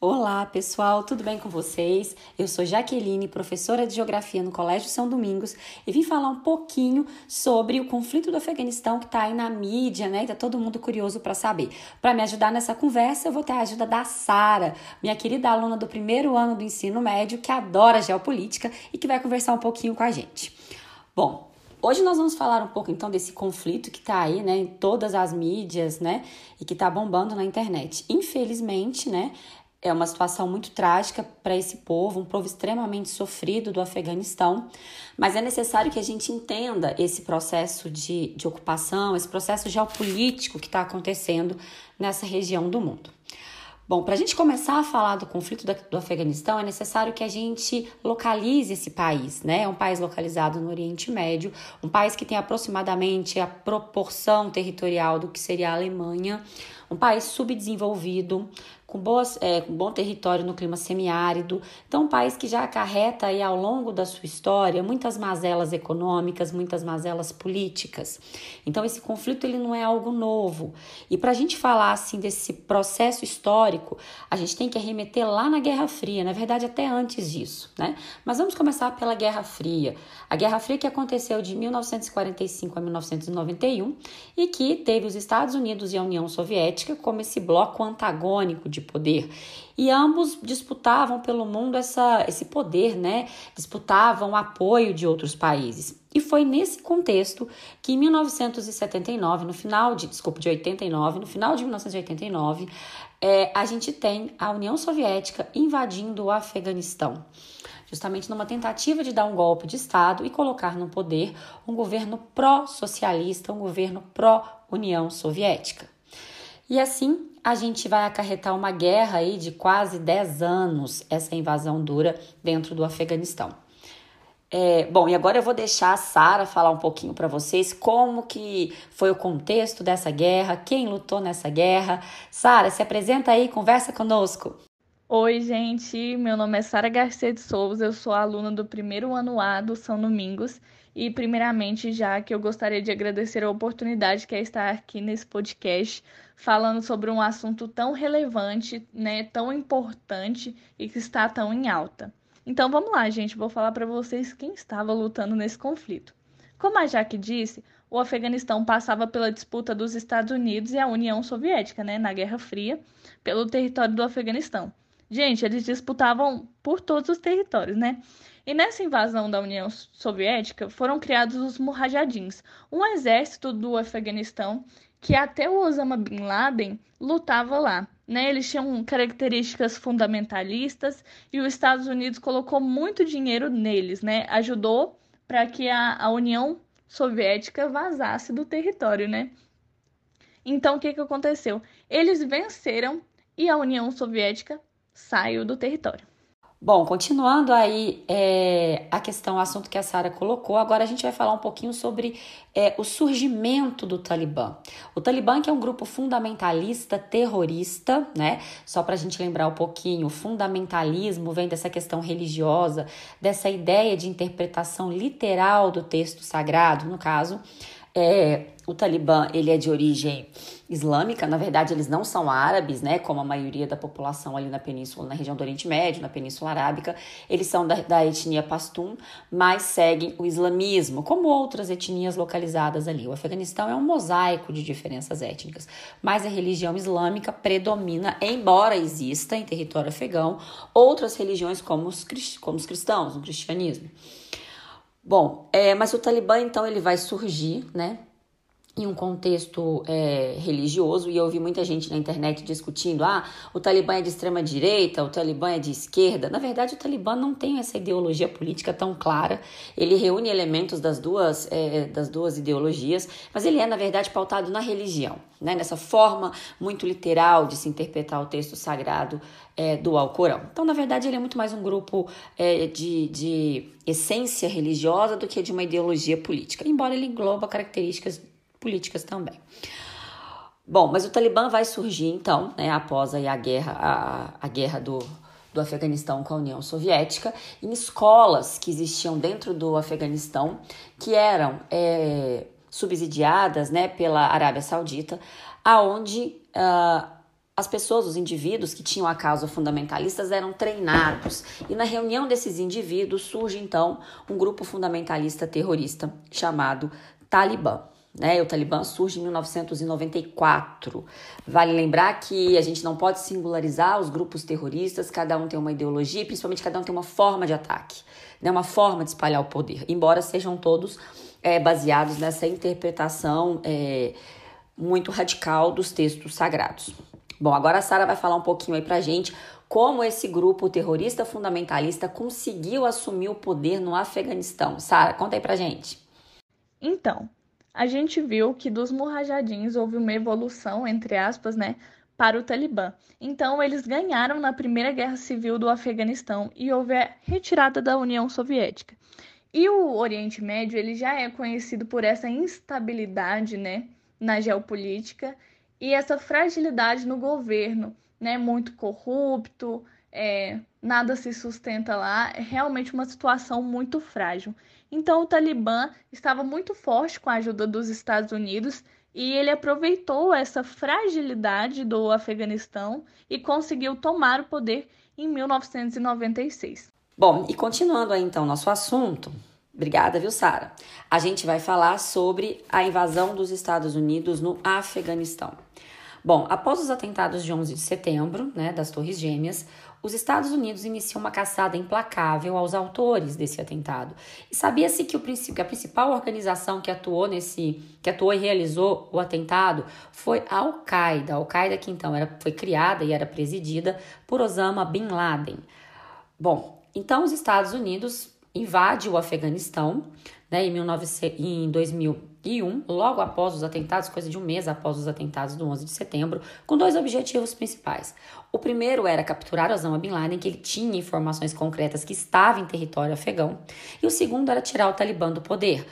Olá, pessoal, tudo bem com vocês? Eu sou Jaqueline, professora de Geografia no Colégio São Domingos e vim falar um pouquinho sobre o conflito do Afeganistão que está aí na mídia, né? E tá todo mundo curioso para saber. Para me ajudar nessa conversa, eu vou ter a ajuda da Sara, minha querida aluna do primeiro ano do ensino médio que adora geopolítica e que vai conversar um pouquinho com a gente. Bom, Hoje nós vamos falar um pouco então desse conflito que está aí, né, em todas as mídias, né, e que está bombando na internet. Infelizmente, né, é uma situação muito trágica para esse povo, um povo extremamente sofrido do Afeganistão, mas é necessário que a gente entenda esse processo de, de ocupação, esse processo geopolítico que está acontecendo nessa região do mundo. Bom, para a gente começar a falar do conflito do Afeganistão, é necessário que a gente localize esse país, né? É um país localizado no Oriente Médio, um país que tem aproximadamente a proporção territorial do que seria a Alemanha, um país subdesenvolvido, com, boas, é, com bom território no clima semiárido. Então, um país que já acarreta aí ao longo da sua história muitas mazelas econômicas, muitas mazelas políticas. Então, esse conflito ele não é algo novo. E para a gente falar assim desse processo histórico, a gente tem que arremeter lá na Guerra Fria, na verdade até antes disso, né? Mas vamos começar pela Guerra Fria. A Guerra Fria que aconteceu de 1945 a 1991 e que teve os Estados Unidos e a União Soviética como esse bloco antagônico de de poder. E ambos disputavam pelo mundo essa, esse poder, né? Disputavam apoio de outros países. E foi nesse contexto que em 1979, no final de, desculpa, de 89, no final de 1989, é, a gente tem a União Soviética invadindo o Afeganistão justamente numa tentativa de dar um golpe de Estado e colocar no poder um governo pró-socialista, um governo pró-União Soviética. E assim a gente vai acarretar uma guerra aí de quase 10 anos, essa invasão dura dentro do Afeganistão. É, bom, e agora eu vou deixar a Sara falar um pouquinho para vocês como que foi o contexto dessa guerra, quem lutou nessa guerra. Sara, se apresenta aí, conversa conosco. Oi, gente, meu nome é Sara Garcia de Souza, eu sou aluna do primeiro ano A do São Domingos e, primeiramente, já que eu gostaria de agradecer a oportunidade que é estar aqui nesse podcast falando sobre um assunto tão relevante, né, tão importante e que está tão em alta. Então vamos lá, gente, vou falar para vocês quem estava lutando nesse conflito. Como a Jaque disse, o Afeganistão passava pela disputa dos Estados Unidos e a União Soviética, né, na Guerra Fria, pelo território do Afeganistão. Gente, eles disputavam por todos os territórios, né? E nessa invasão da União Soviética foram criados os Mujahidins, um exército do Afeganistão que até o Osama Bin Laden lutava lá. Né? Eles tinham características fundamentalistas e os Estados Unidos colocou muito dinheiro neles, né? Ajudou para que a, a União Soviética vazasse do território, né? Então o que, que aconteceu? Eles venceram e a União Soviética saiu do território. Bom, continuando aí é, a questão, o assunto que a Sara colocou, agora a gente vai falar um pouquinho sobre é, o surgimento do Talibã. O Talibã que é um grupo fundamentalista terrorista, né? Só para a gente lembrar um pouquinho, o fundamentalismo vem dessa questão religiosa, dessa ideia de interpretação literal do texto sagrado, no caso, é, o Talibã ele é de origem islâmica, na verdade eles não são árabes, né, como a maioria da população ali na península, na região do Oriente Médio, na Península Arábica, eles são da, da etnia Pashtun, mas seguem o islamismo, como outras etnias localizadas ali. O Afeganistão é um mosaico de diferenças étnicas, mas a religião islâmica predomina, embora exista em território afegão outras religiões como os, como os cristãos, o cristianismo. Bom, é, mas o Talibã então ele vai surgir, né, em um contexto é, religioso, e eu ouvi muita gente na internet discutindo: ah, o Talibã é de extrema direita, o Talibã é de esquerda. Na verdade, o Talibã não tem essa ideologia política tão clara. Ele reúne elementos das duas, é, das duas ideologias, mas ele é, na verdade, pautado na religião, né? nessa forma muito literal de se interpretar o texto sagrado é, do Alcorão. Então, na verdade, ele é muito mais um grupo é, de, de essência religiosa do que de uma ideologia política, embora ele engloba características políticas também. Bom, mas o Talibã vai surgir então, né, após aí a guerra, a, a guerra do, do Afeganistão com a União Soviética, em escolas que existiam dentro do Afeganistão, que eram é, subsidiadas né, pela Arábia Saudita, aonde uh, as pessoas, os indivíduos que tinham a causa fundamentalistas eram treinados. E na reunião desses indivíduos surge então um grupo fundamentalista terrorista chamado Talibã. Né, o Talibã surge em 1994. Vale lembrar que a gente não pode singularizar os grupos terroristas, cada um tem uma ideologia, principalmente cada um tem uma forma de ataque, né, uma forma de espalhar o poder, embora sejam todos é, baseados nessa interpretação é, muito radical dos textos sagrados. Bom, agora a Sara vai falar um pouquinho aí pra gente como esse grupo terrorista fundamentalista conseguiu assumir o poder no Afeganistão. Sara, conta aí pra gente. Então, a gente viu que dos murrajadins houve uma evolução, entre aspas, né, para o Talibã. Então, eles ganharam na Primeira Guerra Civil do Afeganistão e houve a retirada da União Soviética. E o Oriente Médio, ele já é conhecido por essa instabilidade, né, na geopolítica e essa fragilidade no governo, né, muito corrupto, é, nada se sustenta lá, é realmente uma situação muito frágil. Então, o Talibã estava muito forte com a ajuda dos Estados Unidos e ele aproveitou essa fragilidade do Afeganistão e conseguiu tomar o poder em 1996. Bom, e continuando aí então nosso assunto, obrigada, viu, Sara? A gente vai falar sobre a invasão dos Estados Unidos no Afeganistão. Bom, após os atentados de 11 de setembro, né, das Torres Gêmeas, os Estados Unidos iniciou uma caçada implacável aos autores desse atentado. E sabia-se que, que a principal organização que atuou nesse, que atuou e realizou o atentado foi a Al-Qaeda. A Al-Qaeda que então era, foi criada e era presidida por Osama Bin Laden. Bom, então os Estados Unidos invadem o Afeganistão né, em, 19, em 2001, logo após os atentados, coisa de um mês após os atentados do 11 de setembro, com dois objetivos principais. O primeiro era capturar Osama Bin Laden, que ele tinha informações concretas que estava em território afegão, e o segundo era tirar o Talibã do poder.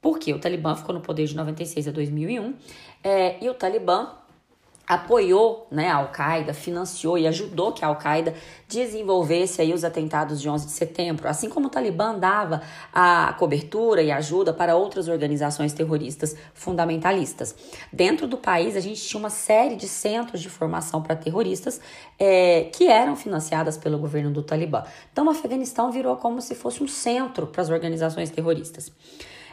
Porque o Talibã ficou no poder de 96 a 2001 é, e o Talibã apoiou né, a Al-Qaeda, financiou e ajudou que a Al-Qaeda desenvolvesse aí os atentados de 11 de setembro, assim como o Talibã dava a cobertura e ajuda para outras organizações terroristas fundamentalistas. Dentro do país, a gente tinha uma série de centros de formação para terroristas é, que eram financiadas pelo governo do Talibã. Então, o Afeganistão virou como se fosse um centro para as organizações terroristas.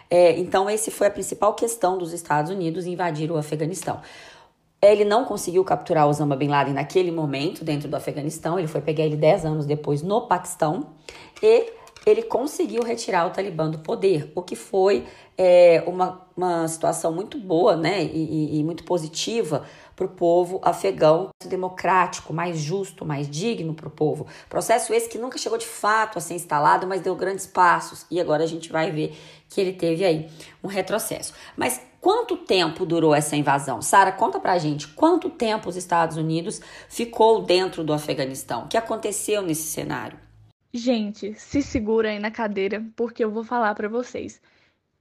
É, então, esse foi a principal questão dos Estados Unidos invadir o Afeganistão. Ele não conseguiu capturar Osama Bin Laden naquele momento dentro do Afeganistão, ele foi pegar ele 10 anos depois no Paquistão. E ele conseguiu retirar o Talibã do poder, o que foi é, uma, uma situação muito boa né, e, e muito positiva para o povo afegão, democrático, mais justo, mais digno para o povo. Processo esse que nunca chegou de fato a ser instalado, mas deu grandes passos e agora a gente vai ver que ele teve aí um retrocesso. Mas Quanto tempo durou essa invasão? Sara, conta pra gente quanto tempo os Estados Unidos ficou dentro do Afeganistão? O que aconteceu nesse cenário? Gente, se segura aí na cadeira, porque eu vou falar para vocês.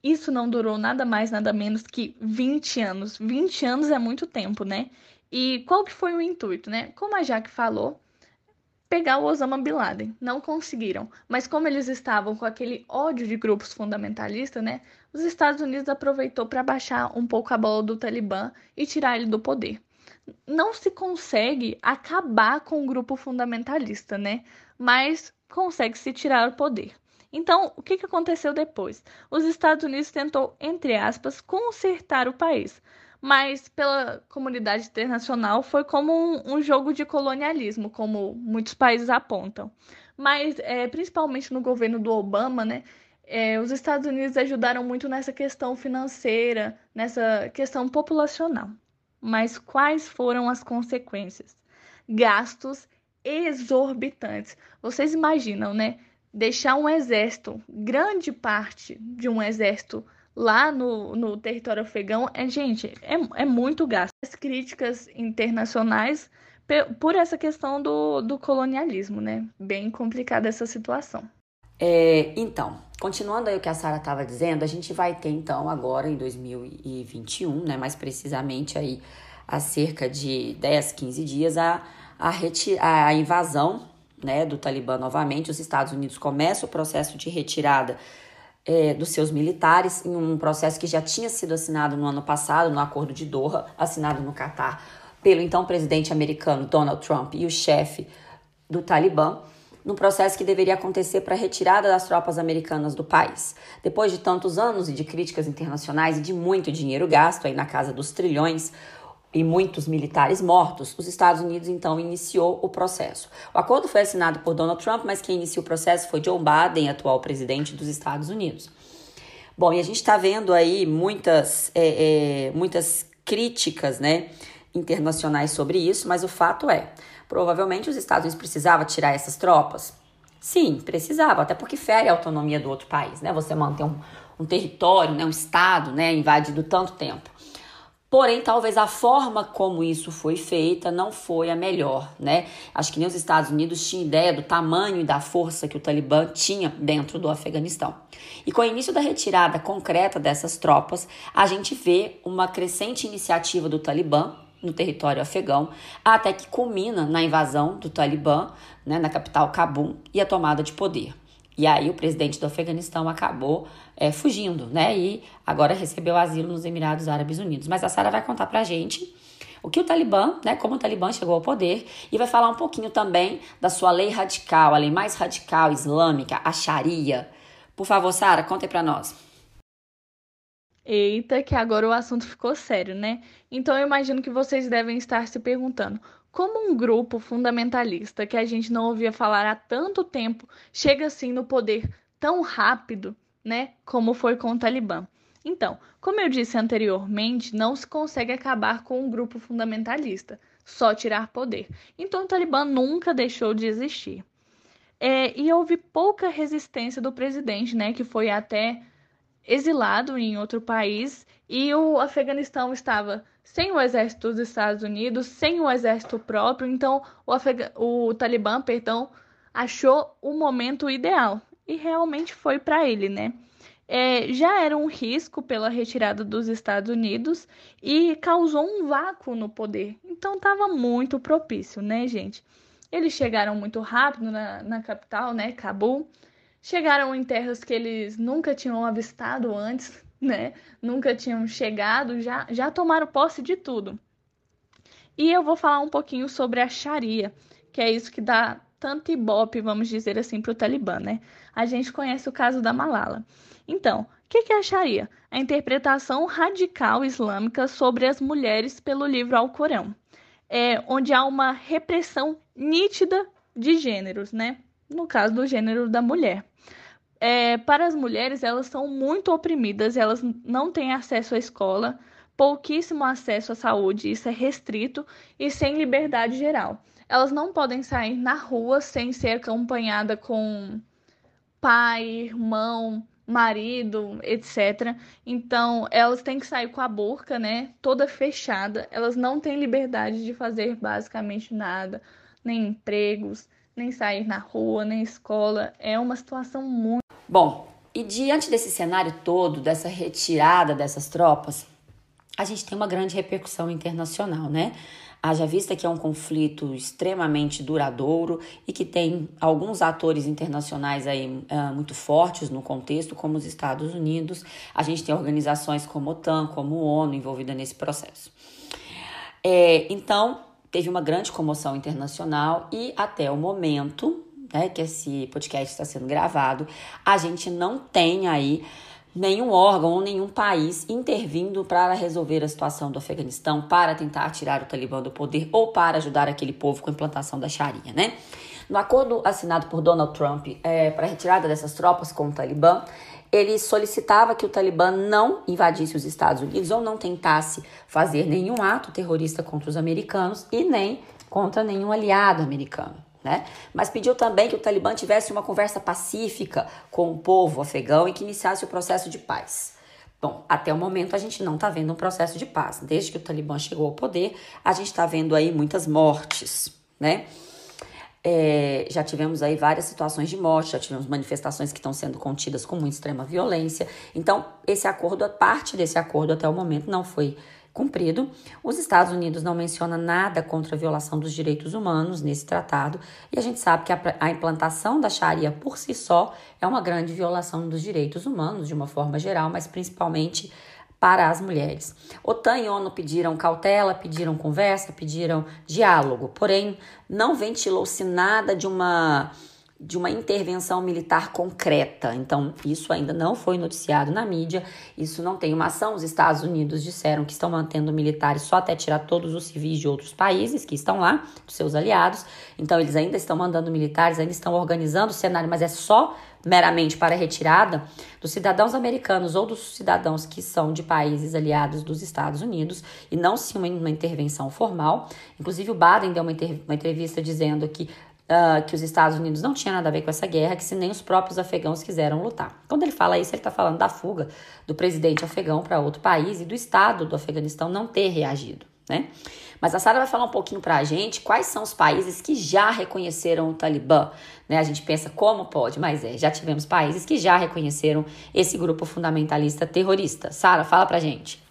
Isso não durou nada mais, nada menos que 20 anos. 20 anos é muito tempo, né? E qual que foi o intuito, né? Como a Jaque falou, pegar o Osama Bin Laden. Não conseguiram. Mas como eles estavam com aquele ódio de grupos fundamentalistas, né? Os Estados Unidos aproveitou para baixar um pouco a bola do Talibã e tirar ele do poder. Não se consegue acabar com o grupo fundamentalista, né? Mas consegue se tirar o poder. Então, o que, que aconteceu depois? Os Estados Unidos tentou, entre aspas, consertar o país mas pela comunidade internacional foi como um, um jogo de colonialismo, como muitos países apontam. Mas, é, principalmente no governo do Obama, né, é, os Estados Unidos ajudaram muito nessa questão financeira, nessa questão populacional. Mas quais foram as consequências? Gastos exorbitantes. Vocês imaginam, né? Deixar um exército, grande parte de um exército lá no, no território afegão é, gente, é, é muito gasto. As críticas internacionais por essa questão do, do colonialismo, né? Bem complicada essa situação. É, então, continuando aí o que a Sara estava dizendo, a gente vai ter então agora em 2021, né, mais precisamente aí há cerca de 10, 15 dias, a, a, a invasão né, do Talibã novamente. Os Estados Unidos começam o processo de retirada é, dos seus militares em um processo que já tinha sido assinado no ano passado, no Acordo de Doha, assinado no Catar pelo então presidente americano Donald Trump e o chefe do Talibã, no processo que deveria acontecer para a retirada das tropas americanas do país. Depois de tantos anos e de críticas internacionais e de muito dinheiro gasto aí na casa dos trilhões, e muitos militares mortos, os Estados Unidos então iniciou o processo. O acordo foi assinado por Donald Trump, mas quem iniciou o processo foi Joe Biden, atual presidente dos Estados Unidos. Bom, e a gente está vendo aí muitas, é, é, muitas críticas né, internacionais sobre isso, mas o fato é, provavelmente os Estados Unidos precisavam tirar essas tropas? Sim, precisava, até porque fere a autonomia do outro país, né? Você manter um, um território, né, um estado, né, invadido tanto tempo. Porém, talvez a forma como isso foi feita não foi a melhor, né? Acho que nem os Estados Unidos tinham ideia do tamanho e da força que o Talibã tinha dentro do Afeganistão. E com o início da retirada concreta dessas tropas, a gente vê uma crescente iniciativa do Talibã no território afegão, até que culmina na invasão do Talibã né, na capital Cabul e a tomada de poder. E aí o presidente do Afeganistão acabou é, fugindo, né? E agora recebeu asilo nos Emirados Árabes Unidos. Mas a Sara vai contar pra gente o que o Talibã, né, como o Talibã chegou ao poder, e vai falar um pouquinho também da sua lei radical, a lei mais radical islâmica, a Sharia. Por favor, Sara, conte para nós. Eita, que agora o assunto ficou sério, né? Então eu imagino que vocês devem estar se perguntando: como um grupo fundamentalista que a gente não ouvia falar há tanto tempo chega assim no poder tão rápido, né? Como foi com o Talibã. Então, como eu disse anteriormente, não se consegue acabar com um grupo fundamentalista, só tirar poder. Então, o Talibã nunca deixou de existir. É, e houve pouca resistência do presidente, né? Que foi até exilado em outro país e o Afeganistão estava sem o exército dos Estados Unidos, sem o exército próprio, então o, Afeg o Talibã, perdão, achou o momento ideal e realmente foi para ele, né? É, já era um risco pela retirada dos Estados Unidos e causou um vácuo no poder. Então estava muito propício, né, gente? Eles chegaram muito rápido na, na capital, né, Cabul. Chegaram em terras que eles nunca tinham avistado antes, né? Nunca tinham chegado, já, já tomaram posse de tudo. E eu vou falar um pouquinho sobre a Sharia, que é isso que dá tanto ibope, vamos dizer assim, para o Talibã, né? A gente conhece o caso da Malala. Então, o que, que é a Sharia? A interpretação radical islâmica sobre as mulheres pelo livro Alcorão, é, onde há uma repressão nítida de gêneros, né? No caso do gênero da mulher é, para as mulheres, elas são muito oprimidas, elas não têm acesso à escola, pouquíssimo acesso à saúde, isso é restrito e sem liberdade geral. Elas não podem sair na rua sem ser acompanhada com pai, irmão, marido, etc. Então, elas têm que sair com a boca, né, toda fechada. Elas não têm liberdade de fazer basicamente nada, nem empregos, nem sair na rua, nem escola. É uma situação muito Bom, e diante desse cenário todo, dessa retirada dessas tropas, a gente tem uma grande repercussão internacional, né? Haja vista que é um conflito extremamente duradouro e que tem alguns atores internacionais aí uh, muito fortes no contexto, como os Estados Unidos. A gente tem organizações como a OTAN, como a ONU envolvida nesse processo. É, então, teve uma grande comoção internacional e até o momento né, que esse podcast está sendo gravado, a gente não tem aí nenhum órgão ou nenhum país intervindo para resolver a situação do Afeganistão, para tentar tirar o Talibã do poder ou para ajudar aquele povo com a implantação da Sharia, né? No acordo assinado por Donald Trump é, para a retirada dessas tropas com o Talibã, ele solicitava que o Talibã não invadisse os Estados Unidos ou não tentasse fazer nenhum ato terrorista contra os americanos e nem contra nenhum aliado americano né? Mas pediu também que o Talibã tivesse uma conversa pacífica com o povo afegão e que iniciasse o processo de paz. Bom, até o momento a gente não está vendo um processo de paz. Desde que o Talibã chegou ao poder, a gente está vendo aí muitas mortes, né? É, já tivemos aí várias situações de morte, já tivemos manifestações que estão sendo contidas com muita extrema violência. Então, esse acordo, parte desse acordo até o momento não foi cumprido. Os Estados Unidos não menciona nada contra a violação dos direitos humanos nesse tratado, e a gente sabe que a, a implantação da Sharia por si só é uma grande violação dos direitos humanos de uma forma geral, mas principalmente para as mulheres. OTAN e ONU pediram cautela, pediram conversa, pediram diálogo, porém não ventilou-se nada de uma de uma intervenção militar concreta. Então, isso ainda não foi noticiado na mídia, isso não tem uma ação. Os Estados Unidos disseram que estão mantendo militares só até tirar todos os civis de outros países que estão lá, dos seus aliados. Então, eles ainda estão mandando militares, ainda estão organizando o cenário, mas é só meramente para retirada dos cidadãos americanos ou dos cidadãos que são de países aliados dos Estados Unidos e não uma, uma intervenção formal. Inclusive, o Biden deu uma, uma entrevista dizendo que uh, que os Estados Unidos não tinham nada a ver com essa guerra, que se nem os próprios afegãos quiseram lutar. Quando ele fala isso, ele está falando da fuga do presidente afegão para outro país e do Estado do Afeganistão não ter reagido, né? Mas a Sara vai falar um pouquinho para a gente quais são os países que já reconheceram o Talibã. Né? A gente pensa como pode, mas é, já tivemos países que já reconheceram esse grupo fundamentalista terrorista. Sara, fala para a gente.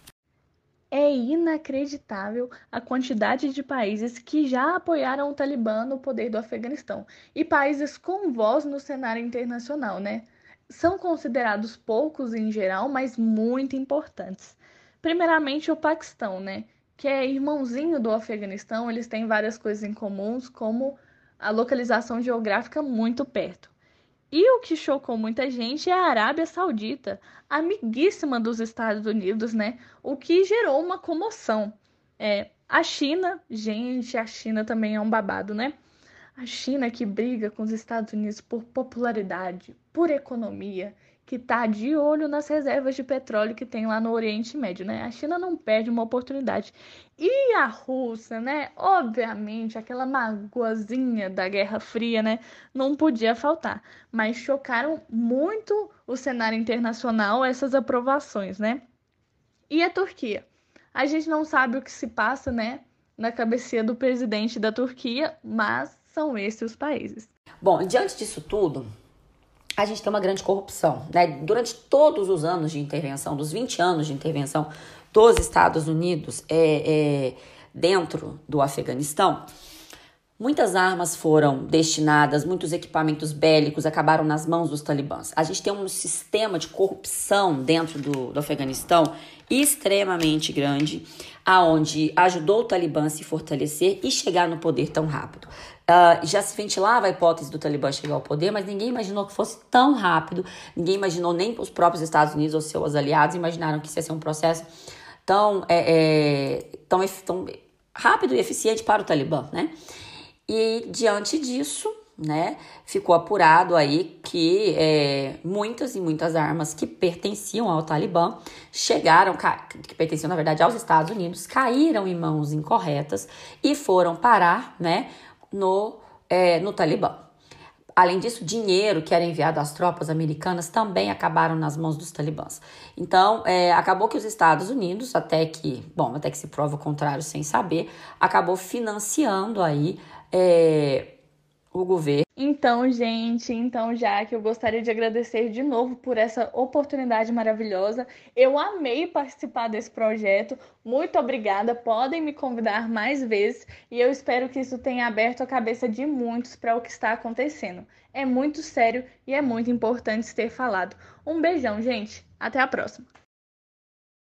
É inacreditável a quantidade de países que já apoiaram o Talibã no poder do Afeganistão e países com voz no cenário internacional, né? São considerados poucos em geral, mas muito importantes. Primeiramente, o Paquistão, né? Que é irmãozinho do Afeganistão, eles têm várias coisas em comuns, como a localização geográfica muito perto. E o que chocou muita gente é a Arábia Saudita, amiguíssima dos Estados Unidos, né? O que gerou uma comoção. É, a China, gente, a China também é um babado, né? A China que briga com os Estados Unidos por popularidade, por economia, que está de olho nas reservas de petróleo que tem lá no Oriente Médio, né? A China não perde uma oportunidade. E a Rússia, né? Obviamente, aquela magoazinha da Guerra Fria, né? Não podia faltar. Mas chocaram muito o cenário internacional essas aprovações, né? E a Turquia? A gente não sabe o que se passa, né? Na cabeça do presidente da Turquia, mas são esses os países. Bom, diante disso tudo, a gente tem uma grande corrupção. Né? Durante todos os anos de intervenção, dos 20 anos de intervenção dos Estados Unidos é, é, dentro do Afeganistão, muitas armas foram destinadas, muitos equipamentos bélicos acabaram nas mãos dos talibãs. A gente tem um sistema de corrupção dentro do, do Afeganistão extremamente grande, aonde ajudou o Talibã a se fortalecer e chegar no poder tão rápido. Uh, já se ventilava a hipótese do Talibã chegar ao poder, mas ninguém imaginou que fosse tão rápido. Ninguém imaginou, nem os próprios Estados Unidos ou seus aliados imaginaram que isso ia ser um processo tão, é, é, tão, tão rápido e eficiente para o Talibã, né? E diante disso, né, ficou apurado aí que é, muitas e muitas armas que pertenciam ao Talibã chegaram, que pertenciam na verdade aos Estados Unidos, caíram em mãos incorretas e foram parar, né, no, é, no Talibã. Além disso, dinheiro que era enviado às tropas americanas também acabaram nas mãos dos talibãs. Então, é, acabou que os Estados Unidos, até que, bom, até que se prova o contrário sem saber, acabou financiando aí é, o governo. Então, gente, então já que eu gostaria de agradecer de novo por essa oportunidade maravilhosa. Eu amei participar desse projeto. Muito obrigada. Podem me convidar mais vezes e eu espero que isso tenha aberto a cabeça de muitos para o que está acontecendo. É muito sério e é muito importante ter falado. Um beijão, gente. Até a próxima.